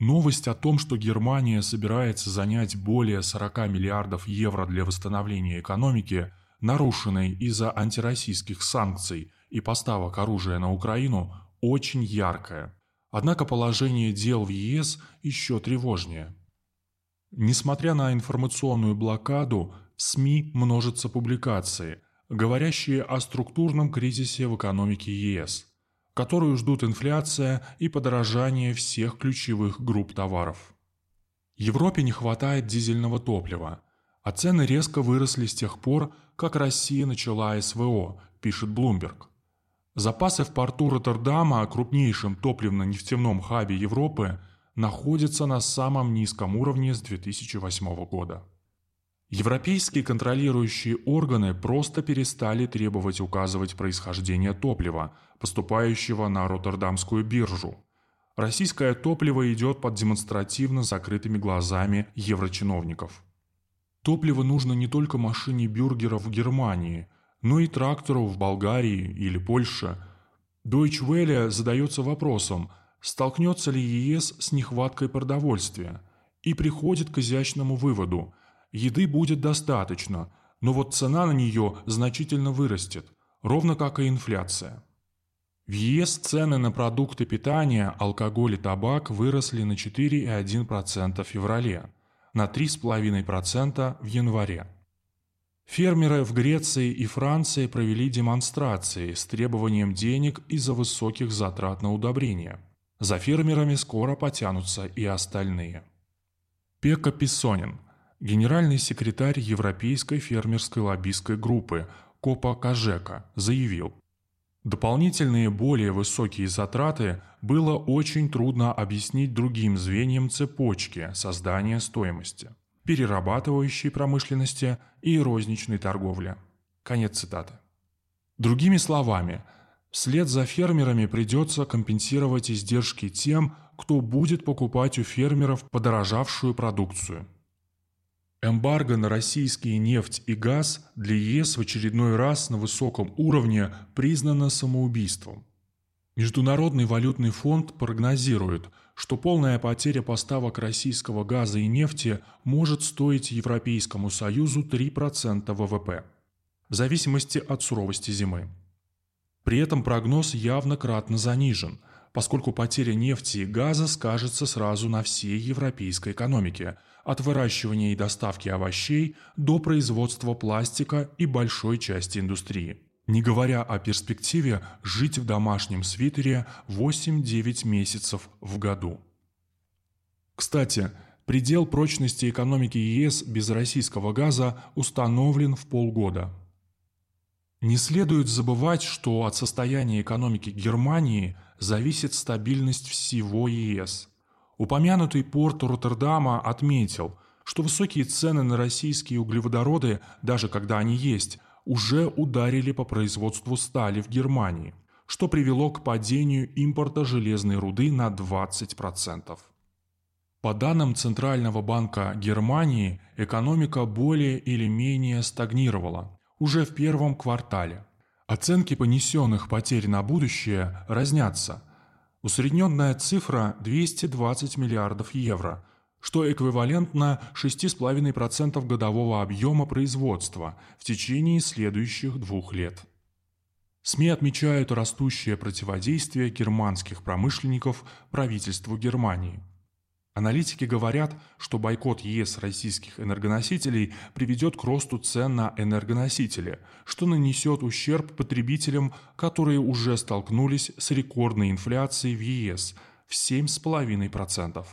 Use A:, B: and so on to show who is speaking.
A: Новость о том, что Германия собирается занять более 40 миллиардов евро для восстановления экономики, нарушенной из-за антироссийских санкций и поставок оружия на Украину, очень яркая. Однако положение дел в ЕС еще тревожнее. Несмотря на информационную блокаду, в СМИ множатся публикации, говорящие о структурном кризисе в экономике ЕС – которую ждут инфляция и подорожание всех ключевых групп товаров. Европе не хватает дизельного топлива, а цены резко выросли с тех пор, как Россия начала СВО, пишет Bloomberg. Запасы в порту Роттердама, крупнейшем топливно-нефтяном хабе Европы, находятся на самом низком уровне с 2008 года. Европейские контролирующие органы просто перестали требовать указывать происхождение топлива, поступающего на Роттердамскую биржу. Российское топливо идет под демонстративно закрытыми глазами еврочиновников. Топливо нужно не только машине бюргера в Германии, но и трактору в Болгарии или Польше. Deutsche Welle задается вопросом, столкнется ли ЕС с нехваткой продовольствия, и приходит к изящному выводу – Еды будет достаточно, но вот цена на нее значительно вырастет, ровно как и инфляция. В ЕС цены на продукты питания, алкоголь и табак выросли на 4,1% в феврале, на 3,5% в январе. Фермеры в Греции и Франции провели демонстрации с требованием денег из-за высоких затрат на удобрения. За фермерами скоро потянутся и остальные. Пека Писсонин – Генеральный секретарь Европейской фермерской лоббистской группы Копа Кажека заявил, Дополнительные более высокие затраты было очень трудно объяснить другим звеньям цепочки создания стоимости, перерабатывающей промышленности и розничной торговли. Конец цитаты. Другими словами, вслед за фермерами придется компенсировать издержки тем, кто будет покупать у фермеров подорожавшую продукцию – Эмбарго на российские нефть и газ для ЕС в очередной раз на высоком уровне признано самоубийством. Международный валютный фонд прогнозирует, что полная потеря поставок российского газа и нефти может стоить Европейскому Союзу 3% ВВП, в зависимости от суровости зимы. При этом прогноз явно кратно занижен – поскольку потеря нефти и газа скажется сразу на всей европейской экономике, от выращивания и доставки овощей до производства пластика и большой части индустрии. Не говоря о перспективе жить в домашнем свитере 8-9 месяцев в году. Кстати, предел прочности экономики ЕС без российского газа установлен в полгода. Не следует забывать, что от состояния экономики Германии – зависит стабильность всего ЕС. Упомянутый порт Роттердама отметил, что высокие цены на российские углеводороды, даже когда они есть, уже ударили по производству стали в Германии, что привело к падению импорта железной руды на 20%. По данным Центрального банка Германии, экономика более или менее стагнировала уже в первом квартале – Оценки понесенных потерь на будущее разнятся. Усредненная цифра 220 миллиардов евро, что эквивалентно 6,5% годового объема производства в течение следующих двух лет. СМИ отмечают растущее противодействие германских промышленников правительству Германии – Аналитики говорят, что бойкот ЕС российских энергоносителей приведет к росту цен на энергоносители, что нанесет ущерб потребителям, которые уже столкнулись с рекордной инфляцией в ЕС в 7,5%.